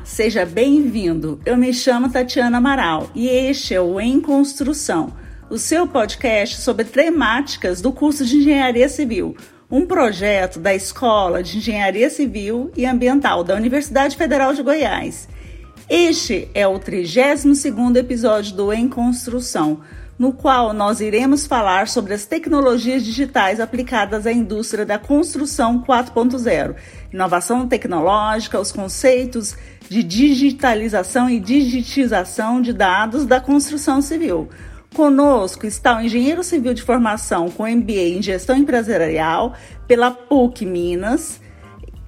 Olá, seja bem-vindo. Eu me chamo Tatiana Amaral e este é o Em Construção, o seu podcast sobre temáticas do curso de Engenharia Civil, um projeto da Escola de Engenharia Civil e Ambiental da Universidade Federal de Goiás. Este é o 32º episódio do Em Construção, no qual nós iremos falar sobre as tecnologias digitais aplicadas à indústria da construção 4.0, inovação tecnológica, os conceitos de digitalização e digitização de dados da construção civil. Conosco está o engenheiro civil de formação com MBA em gestão empresarial pela PUC Minas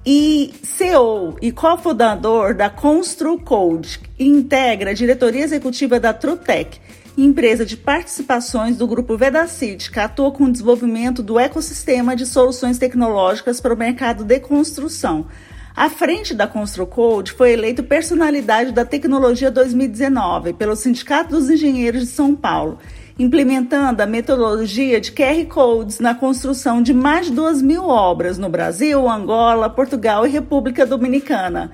e CEO e cofundador da ConstruCode, que integra a diretoria executiva da Trutec empresa de participações do grupo Vedacity, que atua com o desenvolvimento do ecossistema de soluções tecnológicas para o mercado de construção. À frente da ConstruCode foi eleito Personalidade da Tecnologia 2019 pelo Sindicato dos Engenheiros de São Paulo, implementando a metodologia de QR Codes na construção de mais de 2 mil obras no Brasil, Angola, Portugal e República Dominicana.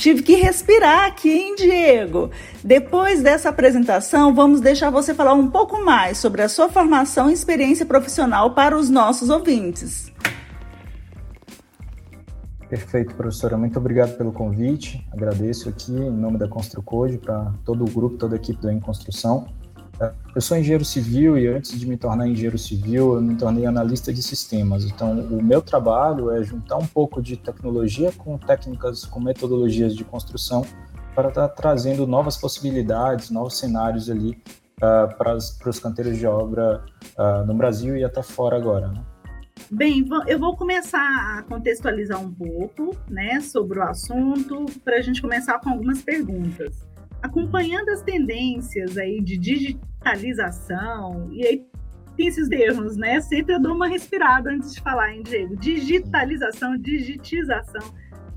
Tive que respirar aqui, hein, Diego? Depois dessa apresentação, vamos deixar você falar um pouco mais sobre a sua formação e experiência profissional para os nossos ouvintes. Perfeito, professora. Muito obrigado pelo convite. Agradeço aqui em nome da Construcode para todo o grupo, toda a equipe da Em Construção. Eu sou engenheiro civil e antes de me tornar engenheiro civil, eu me tornei analista de sistemas. Então, o meu trabalho é juntar um pouco de tecnologia com técnicas, com metodologias de construção para estar tá trazendo novas possibilidades, novos cenários ali uh, para, os canteiros de obra uh, no Brasil e até fora agora. Né? Bem, eu vou começar a contextualizar um pouco né, sobre o assunto para a gente começar com algumas perguntas acompanhando as tendências aí de digitalização, e aí tem esses termos, né? Sempre eu dou uma respirada antes de falar, hein, Diego? Digitalização, digitização.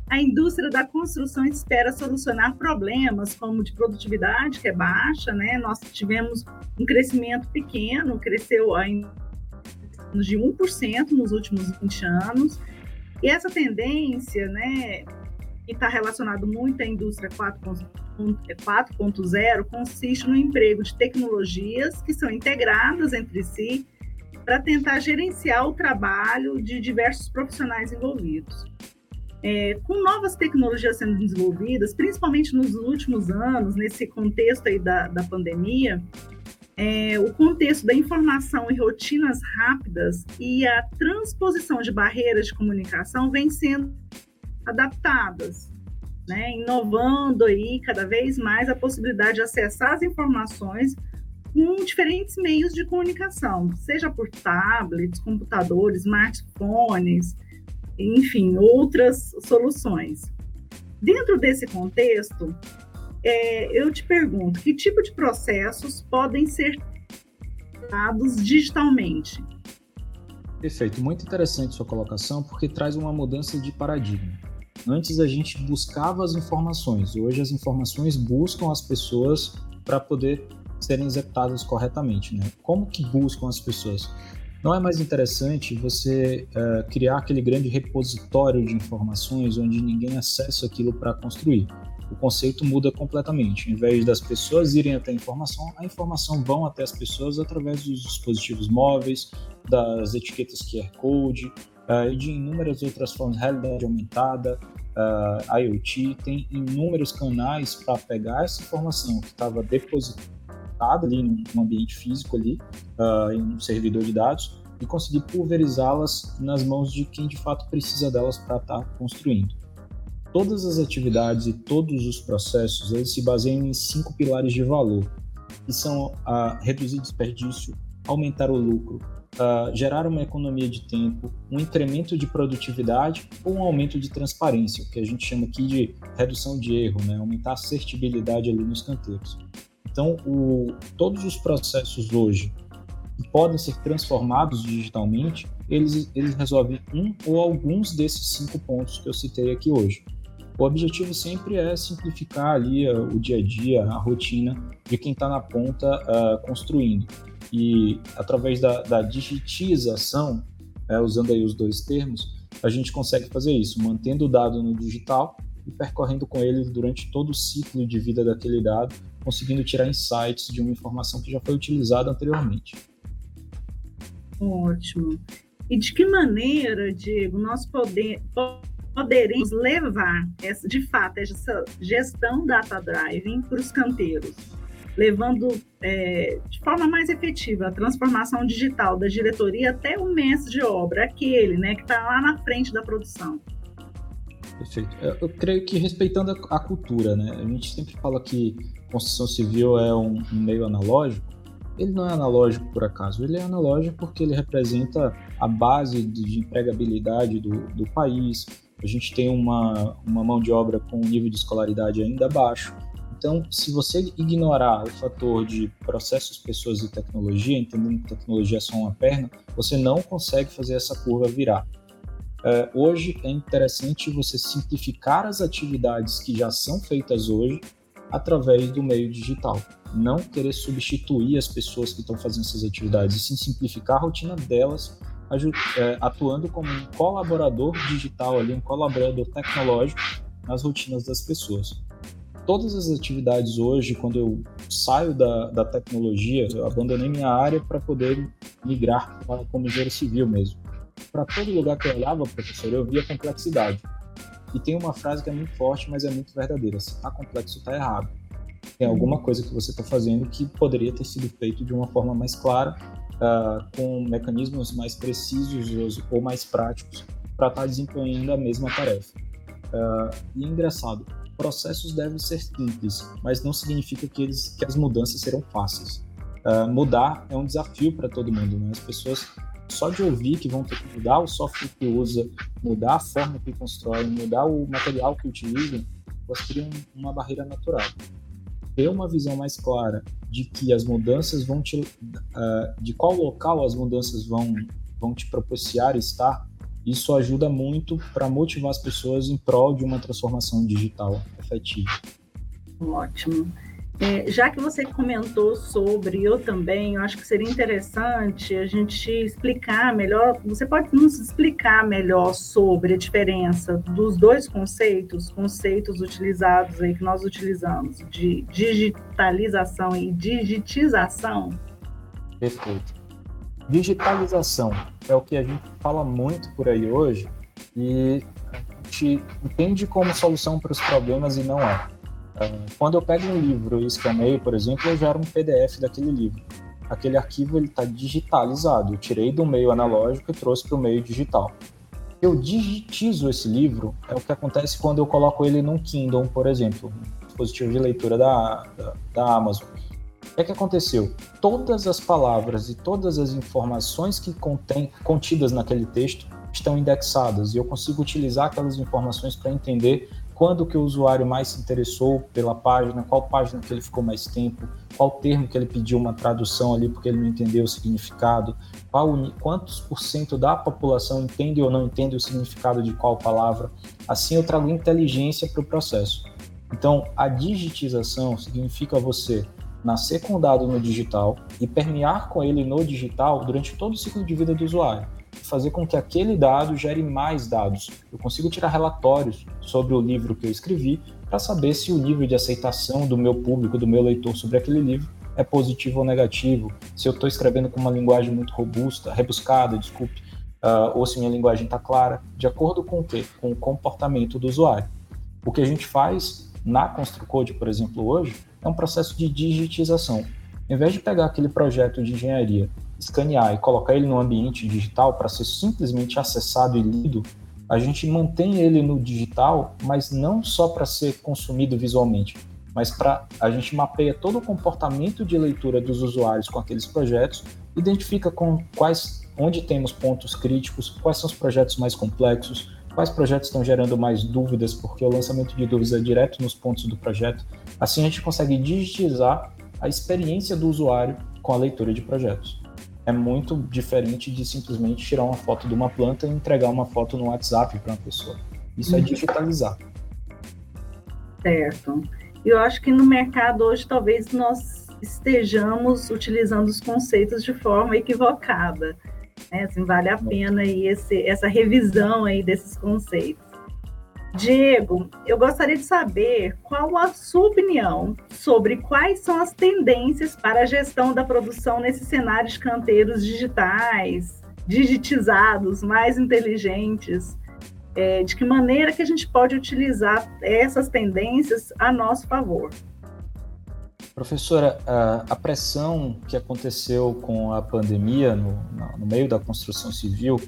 A indústria da construção espera solucionar problemas como de produtividade, que é baixa, né? Nós tivemos um crescimento pequeno, cresceu em de 1% nos últimos 20 anos. E essa tendência, né, que está relacionado muito à indústria 4.0, consiste no emprego de tecnologias que são integradas entre si para tentar gerenciar o trabalho de diversos profissionais envolvidos. É, com novas tecnologias sendo desenvolvidas, principalmente nos últimos anos, nesse contexto aí da, da pandemia, é, o contexto da informação e rotinas rápidas e a transposição de barreiras de comunicação vem sendo adaptadas, né, inovando aí cada vez mais a possibilidade de acessar as informações com diferentes meios de comunicação, seja por tablets, computadores, smartphones, enfim, outras soluções. Dentro desse contexto, é, eu te pergunto, que tipo de processos podem ser dados digitalmente? Perfeito, muito interessante sua colocação, porque traz uma mudança de paradigma. Antes a gente buscava as informações, hoje as informações buscam as pessoas para poder serem executadas corretamente. Né? Como que buscam as pessoas? Não é mais interessante você uh, criar aquele grande repositório de informações onde ninguém acessa aquilo para construir. O conceito muda completamente. Em vez das pessoas irem até a informação, a informação vão até as pessoas através dos dispositivos móveis, das etiquetas QR Code, uh, e de inúmeras outras formas, realidade aumentada, uh, IoT, tem inúmeros canais para pegar essa informação que estava depositada ali no ambiente físico ali, uh, em um servidor de dados, e conseguir pulverizá-las nas mãos de quem de fato precisa delas para estar tá construindo. Todas as atividades e todos os processos eles se baseiam em cinco pilares de valor, que são a reduzir desperdício, aumentar o lucro, uh, gerar uma economia de tempo, um incremento de produtividade ou um aumento de transparência, o que a gente chama aqui de redução de erro, né? aumentar a assertibilidade ali nos canteiros. Então, o, todos os processos hoje que podem ser transformados digitalmente, eles, eles resolvem um ou alguns desses cinco pontos que eu citei aqui hoje. O objetivo sempre é simplificar ali uh, o dia a dia, a rotina de quem está na ponta uh, construindo e através da, da digitização, é, usando aí os dois termos, a gente consegue fazer isso, mantendo o dado no digital e percorrendo com ele durante todo o ciclo de vida daquele dado, conseguindo tirar insights de uma informação que já foi utilizada anteriormente. Ótimo. E de que maneira, Diego, nós poder, poderemos levar, essa, de fato, essa gestão data driving para os canteiros? Levando é, de forma mais efetiva a transformação digital da diretoria até o mestre de obra, aquele né, que está lá na frente da produção. Perfeito. Eu, creio que respeitando a, cultura, né? A gente sempre fala que construção civil é um, um meio analógico. Ele não é analógico por acaso, ele é analógico porque ele representa a base de empregabilidade do, do país. A gente tem uma, uma mão de obra com um nível de escolaridade ainda baixo. Então, se você ignorar o fator de processos, pessoas e tecnologia, entendendo que tecnologia é só uma perna, você não consegue fazer essa curva virar. Uh, hoje é interessante você simplificar as atividades que já são feitas hoje através do meio digital. Não querer substituir as pessoas que estão fazendo essas atividades, e sim simplificar a rotina delas, é, atuando como um colaborador digital ali, um colaborador tecnológico nas rotinas das pessoas todas as atividades hoje, quando eu saio da, da tecnologia, eu abandonei minha área para poder migrar para como engenheiro civil mesmo. Para todo lugar que eu olhava, professor, eu via complexidade. E tem uma frase que é muito forte, mas é muito verdadeira: se está complexo, está errado. Tem alguma coisa que você está fazendo que poderia ter sido feito de uma forma mais clara, uh, com mecanismos mais precisos ou mais práticos para estar tá desempenhando a mesma tarefa. Uh, e é engraçado, processos devem ser simples, mas não significa que, eles, que as mudanças serão fáceis. Uh, mudar é um desafio para todo mundo, né? As pessoas só de ouvir que vão ter que mudar o software que usa, mudar a forma que constroem, mudar o material que utilizam, elas criam uma barreira natural. Ter uma visão mais clara de que as mudanças vão te, uh, de qual local as mudanças vão vão te propiciar estar isso ajuda muito para motivar as pessoas em prol de uma transformação digital efetiva. Ótimo. É, já que você comentou sobre, eu também, eu acho que seria interessante a gente explicar melhor. Você pode nos explicar melhor sobre a diferença dos dois conceitos, conceitos utilizados aí que nós utilizamos, de digitalização e digitização? Perfeito. Digitalização é o que a gente fala muito por aí hoje e a gente entende como solução para os problemas e não é. é. Quando eu pego um livro e escaneio, por exemplo, eu gero um PDF daquele livro. Aquele arquivo está digitalizado. Eu tirei do meio analógico e trouxe para o meio digital. Eu digitizo esse livro, é o que acontece quando eu coloco ele num Kindle, por exemplo, um dispositivo de leitura da, da, da Amazon. É que aconteceu? Todas as palavras e todas as informações que contém, contidas naquele texto estão indexadas e eu consigo utilizar aquelas informações para entender quando que o usuário mais se interessou pela página, qual página que ele ficou mais tempo, qual termo que ele pediu uma tradução ali porque ele não entendeu o significado, qual, quantos por cento da população entende ou não entende o significado de qual palavra. Assim eu trago inteligência para o processo. Então, a digitização significa você nascer com o dado no digital e permear com ele no digital durante todo o ciclo de vida do usuário. Fazer com que aquele dado gere mais dados. Eu consigo tirar relatórios sobre o livro que eu escrevi para saber se o nível de aceitação do meu público, do meu leitor sobre aquele livro é positivo ou negativo, se eu estou escrevendo com uma linguagem muito robusta, rebuscada, desculpe, uh, ou se minha linguagem está clara, de acordo com o quê? Com o comportamento do usuário. O que a gente faz na ConstruCode, por exemplo, hoje, é um processo de digitização. Em vez de pegar aquele projeto de engenharia, escanear e colocar ele no ambiente digital para ser simplesmente acessado e lido, a gente mantém ele no digital, mas não só para ser consumido visualmente, mas para a gente mapeia todo o comportamento de leitura dos usuários com aqueles projetos, identifica com quais onde temos pontos críticos, quais são os projetos mais complexos, quais projetos estão gerando mais dúvidas, porque o lançamento de dúvidas é direto nos pontos do projeto. Assim a gente consegue digitizar a experiência do usuário com a leitura de projetos. É muito diferente de simplesmente tirar uma foto de uma planta e entregar uma foto no WhatsApp para uma pessoa. Isso é uhum. digitalizar. Certo. Eu acho que no mercado hoje talvez nós estejamos utilizando os conceitos de forma equivocada. Né? Assim, vale a pena aí esse, essa revisão aí desses conceitos. Diego, eu gostaria de saber qual a sua opinião sobre quais são as tendências para a gestão da produção nesse cenário de canteiros digitais, digitizados, mais inteligentes. É, de que maneira que a gente pode utilizar essas tendências a nosso favor? Professora, a, pressão que aconteceu com a pandemia no, no meio da construção civil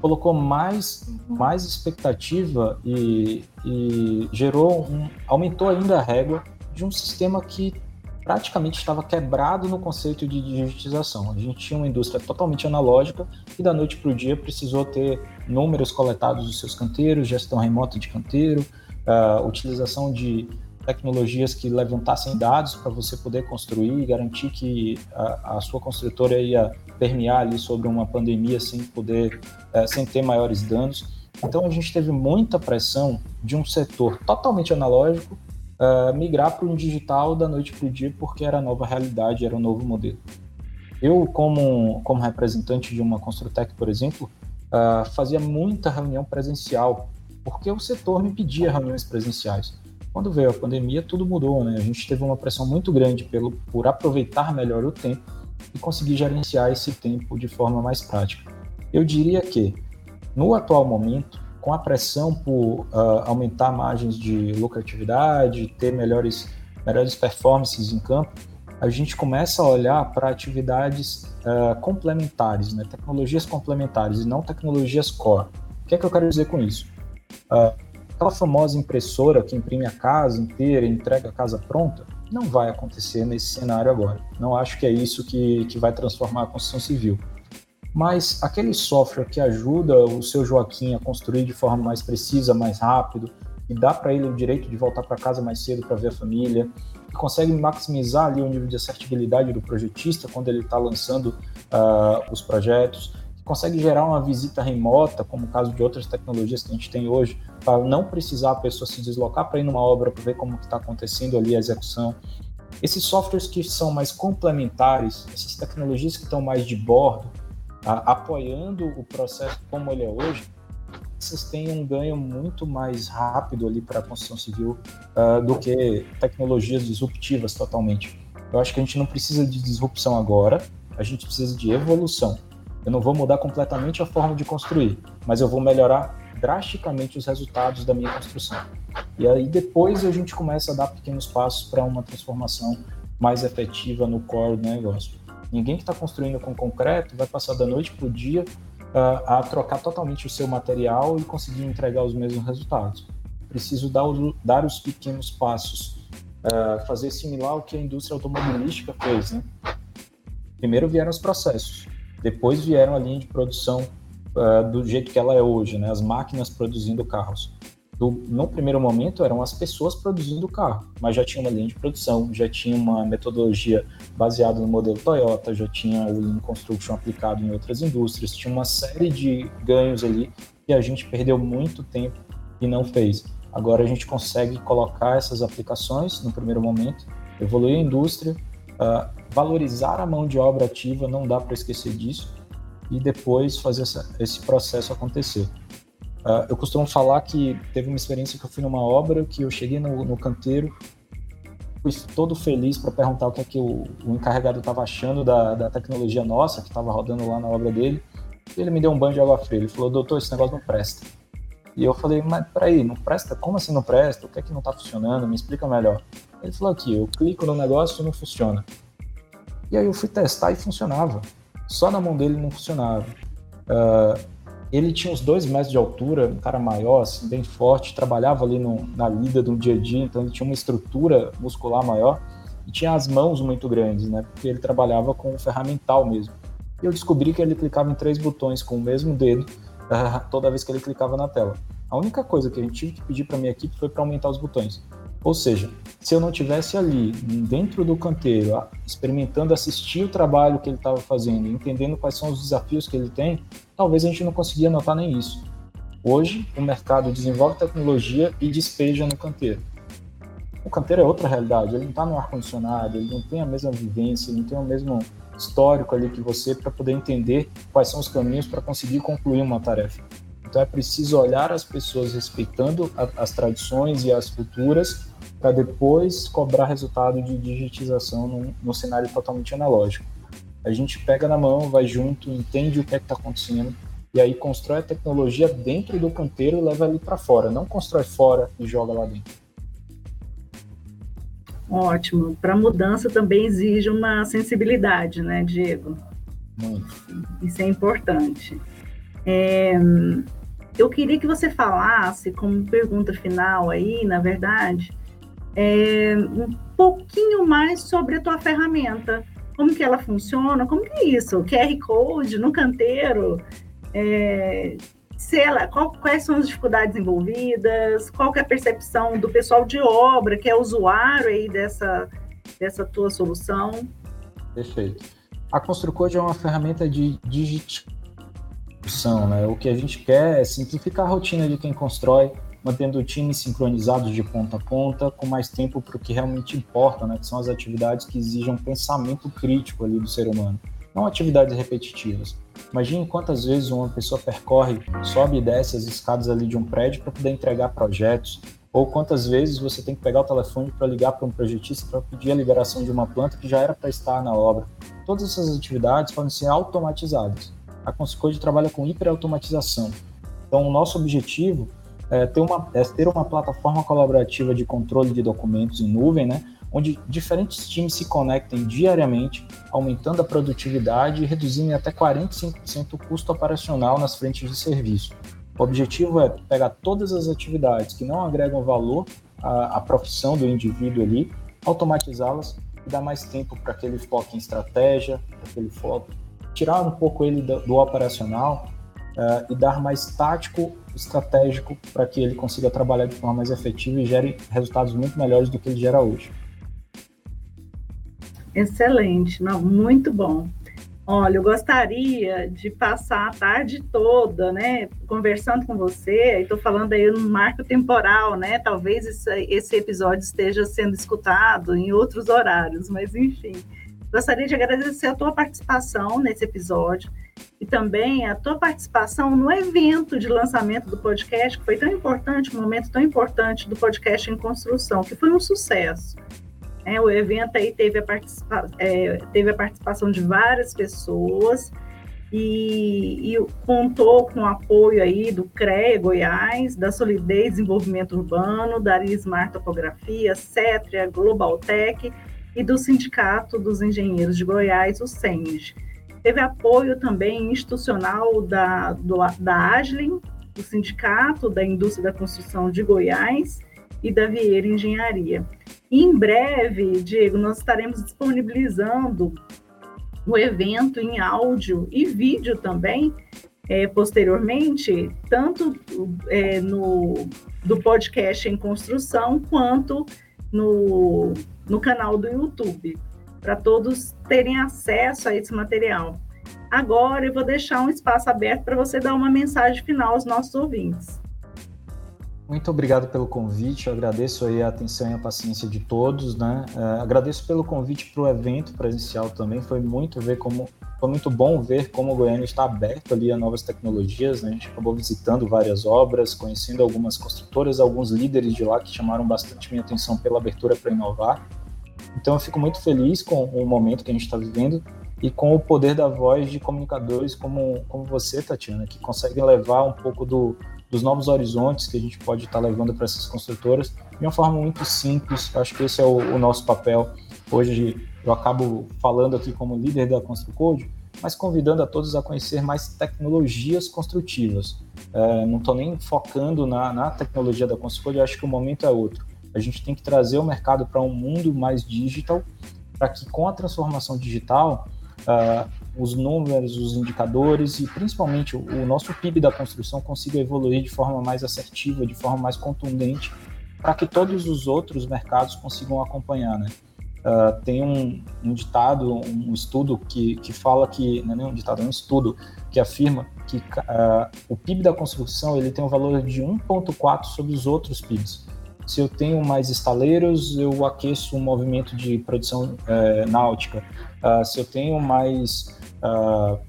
colocou mais, mais expectativa e, e gerou um, aumentou ainda a régua de um sistema que praticamente estava quebrado no conceito de digitização. A gente tinha uma indústria totalmente analógica e da noite para o dia precisou ter números coletados dos seus canteiros, gestão remota de canteiro, uh, utilização de tecnologias que levantassem dados para você poder construir e garantir que a, a, sua construtora ia permear ali sobre uma pandemia sem poder, é, sem ter maiores danos. Então a gente teve muita pressão de um setor totalmente analógico uh, migrar para um digital da noite para o dia porque era a nova realidade, era o um novo modelo. Eu, como, como representante de uma Construtec, por exemplo, uh, fazia muita reunião presencial, porque o setor me pedia reuniões presenciais. Quando veio a pandemia, tudo mudou, né? A gente teve uma pressão muito grande pelo, por aproveitar melhor o tempo e conseguir gerenciar esse tempo de forma mais prática. Eu diria que, no atual momento, com a pressão por uh, aumentar margens de lucratividade, ter melhores, melhores performances em campo, a gente começa a olhar para atividades uh, complementares, né? tecnologias complementares e não tecnologias core. O que é que eu quero dizer com isso? Uh, aquela famosa impressora que imprime a casa inteira e entrega a casa pronta, não vai acontecer nesse cenário agora. Não acho que é isso que, que vai transformar a construção civil. Mas aquele software que ajuda o seu Joaquim a construir de forma mais precisa, mais rápido, e dá para ele o direito de voltar para casa mais cedo para ver a família, e consegue maximizar ali o nível de assertibilidade do projetista quando ele está lançando uh, os projetos, consegue gerar uma visita remota, como o caso de outras tecnologias que a gente tem hoje, para não precisar a pessoa se deslocar para ir numa obra para ver como está acontecendo ali a execução. Esses softwares que são mais complementares, essas tecnologias que estão mais de bordo, a, apoiando o processo como ele é hoje, essas têm um ganho muito mais rápido ali para a construção civil uh, do que tecnologias disruptivas totalmente. Eu acho que a gente não precisa de disrupção agora, a gente precisa de evolução. Eu não vou mudar completamente a forma de construir, mas eu vou melhorar drasticamente os resultados da minha construção. E aí depois a gente começa a dar pequenos passos para uma transformação mais efetiva no core do negócio. Ninguém que está construindo com concreto vai passar da noite para o dia uh, a trocar totalmente o seu material e conseguir entregar os mesmos resultados. Preciso dar, dar os pequenos passos, uh, fazer similar ao que a indústria automobilística fez. Né? Primeiro vieram os processos, depois vieram a linha de produção uh, do jeito que ela é hoje, né? As máquinas produzindo carros. Do, no primeiro momento eram as pessoas produzindo o carro, mas já tinha uma linha de produção, já tinha uma metodologia baseada no modelo Toyota, já tinha o Lean Construction aplicado em outras indústrias, tinha uma série de ganhos ali que a gente perdeu muito tempo e não fez. Agora a gente consegue colocar essas aplicações no primeiro momento, evoluir a indústria, uh, valorizar a mão de obra ativa, não dá para esquecer disso, e depois fazer essa, esse processo acontecer. Uh, eu costumo falar que teve uma experiência que eu fui numa obra, que eu cheguei no, no canteiro, fui todo feliz para perguntar o que é que o, o encarregado estava achando da, da tecnologia nossa, que estava rodando lá na obra dele. Ele me deu um banho de água fria. Ele falou, doutor, esse negócio não presta. E eu falei, mas peraí, não presta? Como assim não presta? O que é que não está funcionando? Me explica melhor. Ele falou aqui, eu clico no negócio e não funciona. E aí eu fui testar e funcionava. Só na mão dele não funcionava. Uh, ele tinha uns dois metros de altura, um cara maior, assim, bem forte, trabalhava ali no, na lida do dia a dia, então ele tinha uma estrutura muscular maior e tinha as mãos muito grandes, né? Porque ele trabalhava com o ferramental mesmo. E eu descobri que ele clicava em três botões com o mesmo dedo uh, toda vez que ele clicava na tela. A única coisa que a gente tive que pedir para minha equipe foi para aumentar os botões. Ou seja, se eu não tivesse ali, dentro do canteiro, experimentando assistir o trabalho que ele estava fazendo, entendendo quais são os desafios que ele tem, talvez a gente não conseguia notar nem isso. Hoje, o mercado desenvolve tecnologia e despeja no canteiro. O canteiro é outra realidade, ele não está no ar-condicionado, ele não tem a mesma vivência, ele não tem o mesmo histórico ali que você para poder entender quais são os caminhos para conseguir concluir uma tarefa. Então é preciso olhar as pessoas respeitando a, as tradições e as culturas para depois cobrar resultado de digitização no, no cenário totalmente analógico. A gente pega na mão, vai junto, entende o que é está acontecendo e aí constrói a tecnologia dentro do canteiro e leva ali para fora, não constrói fora e joga lá dentro. Ótimo. Para mudança também exige uma sensibilidade, né, Diego? Muito. Isso é importante. É, eu queria que você falasse, como pergunta final aí, na verdade, é, um pouquinho mais sobre a tua ferramenta. Como que ela funciona? Como que é isso? QR Code no canteiro? É, se ela, qual, quais são as dificuldades envolvidas? Qual que é a percepção do pessoal de obra, que é usuário aí dessa, dessa tua solução? Perfeito. A ConstruCode é uma ferramenta de né? O que a gente quer é simplificar a rotina de quem constrói, mantendo o time sincronizado de ponta a ponta, com mais tempo para o que realmente importa, né, que são as atividades que exigem um pensamento crítico ali do ser humano, não atividades repetitivas. Imagine quantas vezes uma pessoa percorre, sobe e desce as escadas ali de um prédio para poder entregar projetos, ou quantas vezes você tem que pegar o telefone para ligar para um projetista para pedir a liberação de uma planta que já era para estar na obra. Todas essas atividades podem ser automatizadas. A Consecode trabalha com hiperautomatização. Então, o nosso objetivo é ter, uma, é ter uma plataforma colaborativa de controle de documentos em nuvem, né, onde diferentes times se conectem diariamente, aumentando a produtividade e reduzindo até 45% o custo operacional nas frentes de serviço. O objetivo é pegar todas as atividades que não agregam valor à, à profissão do indivíduo ali, automatizá-las e dar mais tempo para que ele foque em estratégia, para que ele foque, tirar um pouco ele do, do operacional uh, e dar mais tático, estratégico para que ele consiga trabalhar de forma mais efetiva e gere resultados muito melhores do que ele gera hoje. Excelente, não, muito bom. Olha, eu gostaria de passar a tarde toda, né, conversando com você. Estou falando aí no marco temporal, né? Talvez esse, esse episódio esteja sendo escutado em outros horários, mas enfim. Gostaria de agradecer a tua participação nesse episódio e também a tua participação no evento de lançamento do podcast, que foi tão importante, um momento tão importante do podcast em construção, que foi um sucesso. É, o evento aí teve a, participa é, teve a participação de várias pessoas e, e, contou com o apoio aí do CREA Goiás, da Solidez Desenvolvimento Urbano, da Arismar Topografia, Cetria, Globaltec e do Sindicato dos Engenheiros de Goiás, o SENG. Teve apoio também institucional da, do, da Agilin, do Sindicato da Indústria da Construção de Goiás e da Vieira Engenharia. E em breve, Diego, nós estaremos disponibilizando o evento em áudio e vídeo também, é, posteriormente, tanto é, no do podcast em construção, quanto no, no canal do YouTube, para todos terem acesso a esse material. Agora eu vou deixar um espaço aberto para você dar uma mensagem final aos nossos ouvintes. Muito obrigado pelo convite, eu agradeço aí a atenção e a paciência de todos, né? Uh, agradeço pelo convite para o evento presencial também, foi muito ver como foi muito bom ver como o Goiânia está aberto ali a novas tecnologias, né? A gente acabou visitando várias obras, conhecendo algumas construtoras, alguns líderes de lá que chamaram bastante minha atenção pela abertura para inovar. Então eu fico muito feliz com o momento que a gente está vivendo e com o poder da voz de comunicadores como, como você, Tatiana, que conseguem levar um pouco do, dos novos horizontes que a gente pode estar levando para essas construtoras de uma forma muito simples. Acho que esse é o, o, nosso papel. Hoje eu acabo falando aqui como líder da ConstruCode, mas convidando a todos a conhecer mais tecnologias construtivas. É, não estou nem focando na, na tecnologia da ConstruCode, acho que o momento é outro. A gente tem que trazer o mercado para um mundo mais digital, para que com a transformação digital uh, os números, os indicadores e principalmente o, o nosso PIB da construção consiga evoluir de forma mais assertiva, de forma mais contundente, para que todos os outros mercados consigam acompanhar, né? Uh, tem um, um, ditado, um estudo que, que fala que, não é nem um ditado, é um estudo que afirma que uh, o PIB da construção ele tem um valor de 1,4 sobre os outros PIBs. Se eu tenho mais estaleiros, eu aqueço um movimento de produção uh, náutica. Uh, se eu tenho mais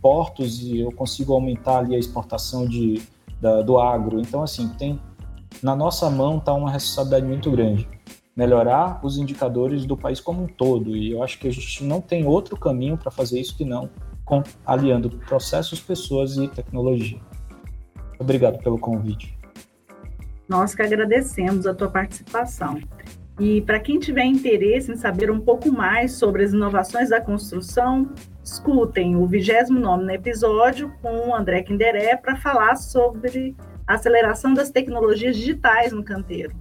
portos e eu consigo aumentar ali a exportação de, da, do agro. Então, assim, tem na nossa mão está uma responsabilidade muito grande. Melhorar os indicadores do país como um todo. E eu acho que a gente não tem outro caminho para fazer isso que não com, aliando processos, pessoas e tecnologia. Obrigado pelo convite. Nós que agradecemos a tua participação. E para quem tiver interesse em saber um pouco mais sobre as inovações da construção, escutem o 29 episódio com o André Kinderé para falar sobre a aceleração das tecnologias digitais no canteiro.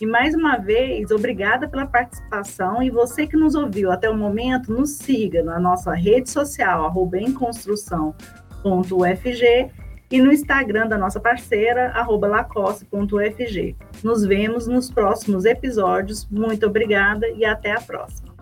E mais uma vez, obrigada pela participação e você que nos ouviu até o momento, nos siga na nossa rede social, arroba e no Instagram da nossa parceira, lacoste.ufg. Nos vemos nos próximos episódios. Muito obrigada e até a próxima.